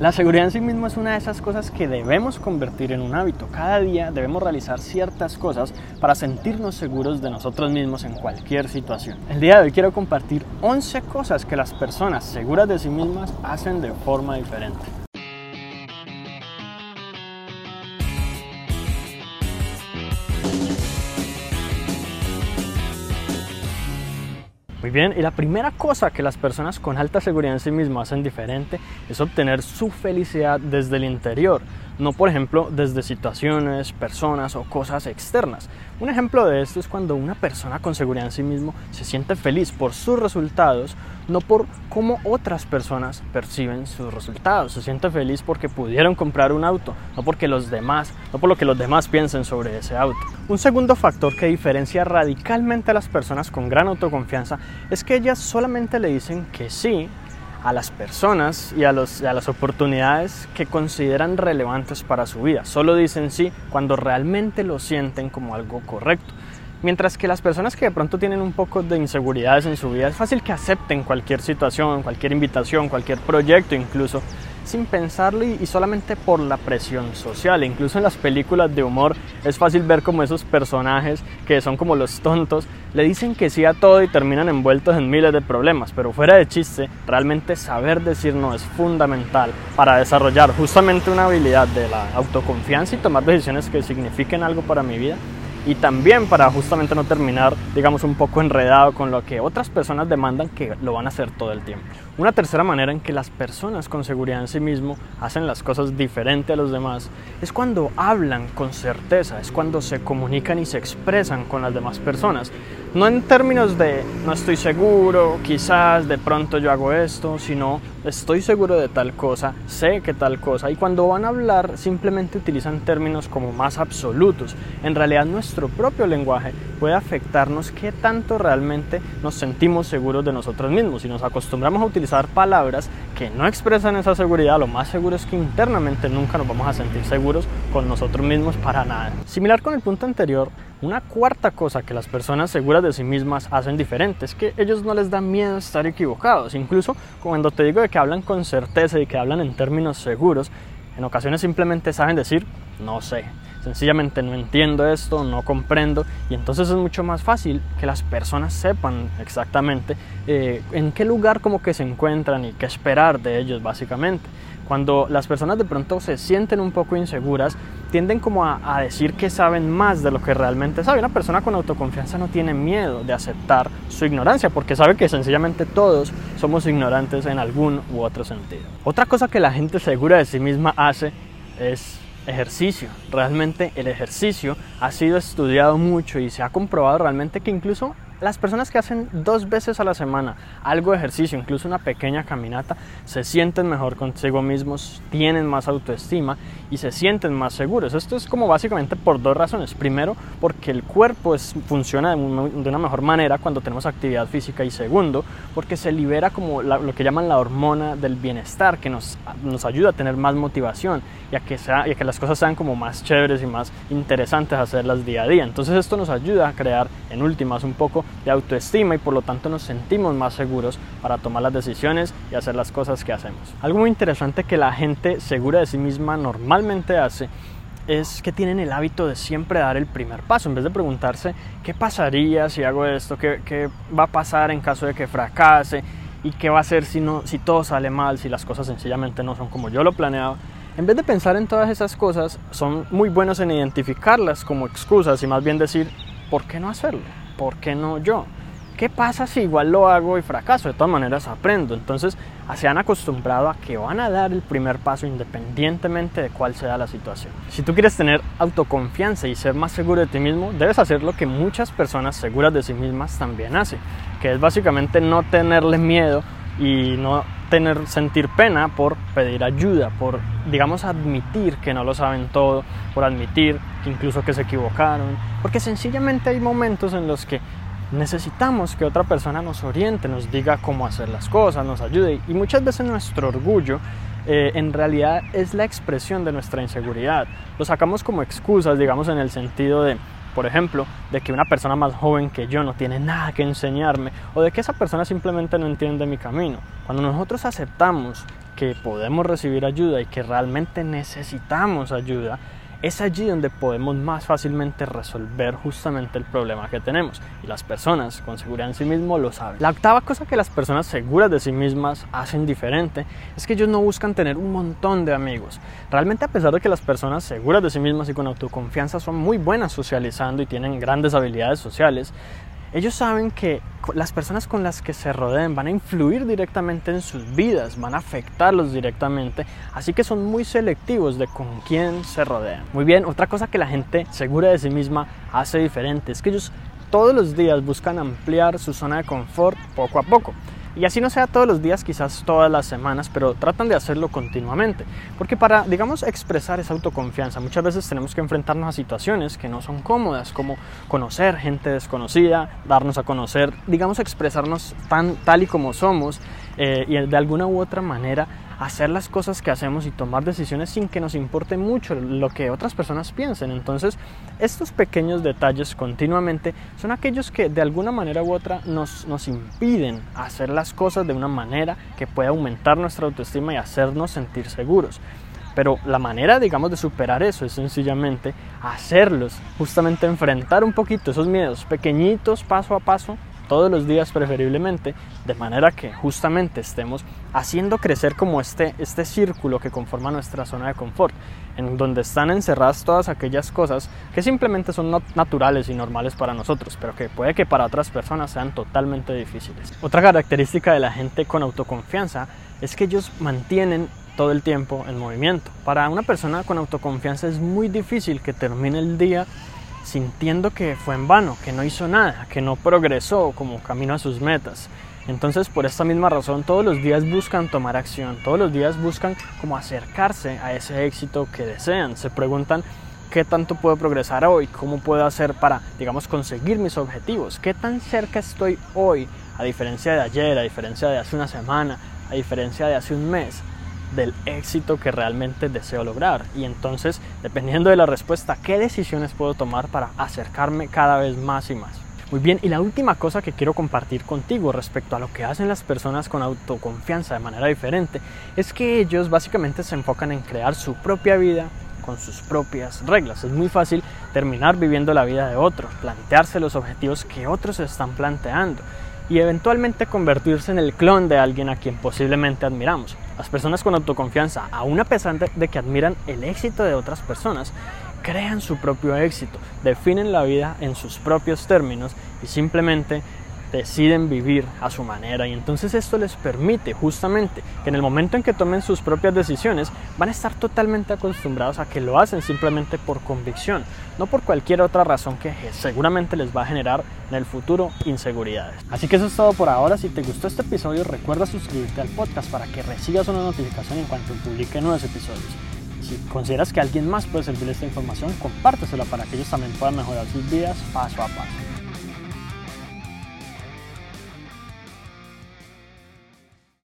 La seguridad en sí mismo es una de esas cosas que debemos convertir en un hábito. Cada día debemos realizar ciertas cosas para sentirnos seguros de nosotros mismos en cualquier situación. El día de hoy quiero compartir 11 cosas que las personas seguras de sí mismas hacen de forma diferente. Bien, y la primera cosa que las personas con alta seguridad en sí mismas hacen diferente es obtener su felicidad desde el interior, no por ejemplo desde situaciones, personas o cosas externas. Un ejemplo de esto es cuando una persona con seguridad en sí mismo se siente feliz por sus resultados, no por cómo otras personas perciben sus resultados. Se siente feliz porque pudieron comprar un auto, no porque los demás, no por lo que los demás piensen sobre ese auto. Un segundo factor que diferencia radicalmente a las personas con gran autoconfianza es que ellas solamente le dicen que sí a las personas y a, los, a, las oportunidades que consideran relevantes para su vida. Solo dicen sí cuando realmente lo sienten como algo correcto. Mientras que las personas que de pronto tienen un poco de inseguridades en su vida, es fácil que acepten cualquier situación, cualquier invitación, cualquier proyecto incluso, sin pensarlo y, solamente por la presión social. Incluso en las películas de humor es fácil ver como esos personajes que son como los tontos le dicen que sí a todo y terminan envueltos en miles de problemas. Pero fuera de chiste, realmente saber decir no es fundamental para desarrollar justamente una habilidad de la autoconfianza y tomar decisiones que signifiquen algo para mi vida y también para justamente no terminar, digamos, un poco enredado con lo que otras personas demandan que lo van a hacer todo el tiempo. Una tercera manera en que las personas con seguridad en sí mismo hacen las cosas diferente a los demás es cuando hablan con certeza, es cuando se comunican y se expresan con las demás personas. No en términos de no estoy seguro, quizás de pronto yo hago esto, sino estoy seguro de tal cosa, sé que tal cosa. Y cuando van a hablar simplemente utilizan términos como más absolutos. En realidad nuestro propio lenguaje puede afectarnos qué tanto realmente nos sentimos seguros de nosotros mismos. Si nos acostumbramos a utilizar palabras que no expresan esa seguridad, lo más seguro es que internamente nunca nos vamos a sentir seguros con nosotros mismos para nada. Similar con el punto anterior, una cuarta cosa que las personas seguras de sí mismas hacen diferente es que ellos no les da miedo estar equivocados. Incluso cuando te digo de que hablan con certeza y que hablan en términos seguros, en ocasiones simplemente saben decir no sé. Sencillamente no entiendo esto, no comprendo y entonces es mucho más fácil que las personas sepan exactamente eh, en qué lugar como que se encuentran y qué esperar de ellos básicamente. Cuando las personas de pronto se sienten un poco inseguras, tienden como a, decir que saben más de lo que realmente sabe. Una persona con autoconfianza no tiene miedo de aceptar su ignorancia porque sabe que sencillamente todos somos ignorantes en algún u otro sentido. Otra cosa que la gente segura de sí misma hace es ejercicio. Realmente el ejercicio ha sido estudiado mucho y se ha comprobado realmente que incluso las personas que hacen dos veces a la semana algo de ejercicio, incluso una pequeña caminata, se sienten mejor consigo mismos, tienen más autoestima y se sienten más seguros. Esto es como básicamente por dos razones. Primero, porque el cuerpo funciona de, una mejor manera cuando tenemos actividad física y segundo, porque se libera como lo que llaman la hormona del bienestar, que nos, nos ayuda a tener más motivación y a, que sea, y a que las cosas sean como más chéveres y más interesantes hacerlas día a día. Entonces esto nos ayuda a crear en últimas un poco de autoestima y por lo tanto nos sentimos más seguros para tomar las decisiones y hacer las cosas que hacemos. Algo muy interesante que la gente segura de sí misma normalmente hace es que tienen el hábito de siempre dar el primer paso, en vez de preguntarse qué pasaría si hago esto, qué, qué va a pasar en caso de que fracase y qué va a hacer si, no, si todo sale mal, si las cosas sencillamente no son como yo lo planeaba. En vez de pensar en todas esas cosas, son muy buenos en identificarlas como excusas y más bien decir, ¿por qué no hacerlo? ¿Por qué no yo? ¿Qué pasa si igual lo hago y fracaso? De todas maneras aprendo. Entonces se han acostumbrado a que van a dar el primer paso independientemente de cuál sea la situación. Si tú quieres tener autoconfianza y ser más seguro de ti mismo, debes hacer lo que muchas personas seguras de sí mismas también hacen, que es básicamente no tenerle miedo y no tener sentir pena por pedir ayuda, por digamos admitir que no lo saben todo, por admitir incluso que se equivocaron, porque sencillamente hay momentos en los que necesitamos que otra persona nos oriente, nos diga cómo hacer las cosas, nos ayude y muchas veces nuestro orgullo eh, en realidad es la expresión de nuestra inseguridad. Lo sacamos como excusas, digamos, en el sentido de por ejemplo, de que una persona más joven que yo no tiene nada que enseñarme o de que esa persona simplemente no entiende mi camino. Cuando nosotros aceptamos que podemos recibir ayuda y que realmente necesitamos ayuda, es allí donde podemos más fácilmente resolver justamente el problema que tenemos. Y las personas con seguridad en sí mismos lo saben. La octava cosa que las personas seguras de sí mismas hacen diferente es que ellos no buscan tener un montón de amigos. Realmente a pesar de que las personas seguras de sí mismas y con autoconfianza son muy buenas socializando y tienen grandes habilidades sociales, ellos saben que las personas con las que se rodeen van a influir directamente en sus vidas, van a afectarlos directamente, así que son muy selectivos de con quién se rodean. Muy bien, otra cosa que la gente segura de sí misma hace diferente es que ellos todos los días buscan ampliar su zona de confort poco a poco. Y así no sea todos los días, quizás todas las semanas, pero tratan de hacerlo continuamente. Porque para, digamos, expresar esa autoconfianza, muchas veces tenemos que enfrentarnos a situaciones que no son cómodas, como conocer gente desconocida, darnos a conocer, digamos, expresarnos tan, tal y como somos eh, y de alguna u otra manera hacer las cosas que hacemos y tomar decisiones sin que nos importe mucho lo que otras personas piensen. Entonces, estos pequeños detalles continuamente son aquellos que de alguna manera u otra nos, nos impiden hacer las cosas de una manera que pueda aumentar nuestra autoestima y hacernos sentir seguros. Pero la manera, digamos, de superar eso es sencillamente hacerlos, justamente enfrentar un poquito esos miedos pequeñitos, paso a paso, todos los días preferiblemente, de manera que justamente estemos haciendo crecer como este, este círculo que conforma nuestra zona de confort, en donde están encerradas todas aquellas cosas que simplemente son naturales y normales para nosotros, pero que puede que para otras personas sean totalmente difíciles. Otra característica de la gente con autoconfianza es que ellos mantienen todo el tiempo en movimiento. Para una persona con autoconfianza es muy difícil que termine el día sintiendo que fue en vano, que no hizo nada, que no progresó como camino a sus metas. Entonces, por esta misma razón, todos los días buscan tomar acción, todos los días buscan como acercarse a ese éxito que desean. Se preguntan qué tanto puedo progresar hoy, cómo puedo hacer para, digamos, conseguir mis objetivos, qué tan cerca estoy hoy, a diferencia de ayer, a diferencia de hace una semana, a diferencia de hace un mes del éxito que realmente deseo lograr. Y entonces, dependiendo de la respuesta, ¿qué decisiones puedo tomar para acercarme cada vez más y más? Muy bien, y la última cosa que quiero compartir contigo respecto a lo que hacen las personas con autoconfianza de manera diferente es que ellos básicamente se enfocan en crear su propia vida con sus propias reglas. Es muy fácil terminar viviendo la vida de otros, plantearse los objetivos que otros están planteando y eventualmente convertirse en el clon de alguien a quien posiblemente admiramos. Las personas con autoconfianza, aun a pesar de, que admiran el éxito de otras personas, crean su propio éxito, definen la vida en sus propios términos y simplemente deciden vivir a su manera y entonces esto les permite justamente que en el momento en que tomen sus propias decisiones van a estar totalmente acostumbrados a que lo hacen simplemente por convicción, no por cualquier otra razón que seguramente les va a generar en el futuro inseguridades. Así que eso es todo por ahora, si te gustó este episodio recuerda suscribirte al podcast para que recibas una notificación en cuanto publique nuevos episodios. Si consideras que alguien más puede servir esta información, compártesela para que ellos también puedan mejorar sus vidas paso a paso.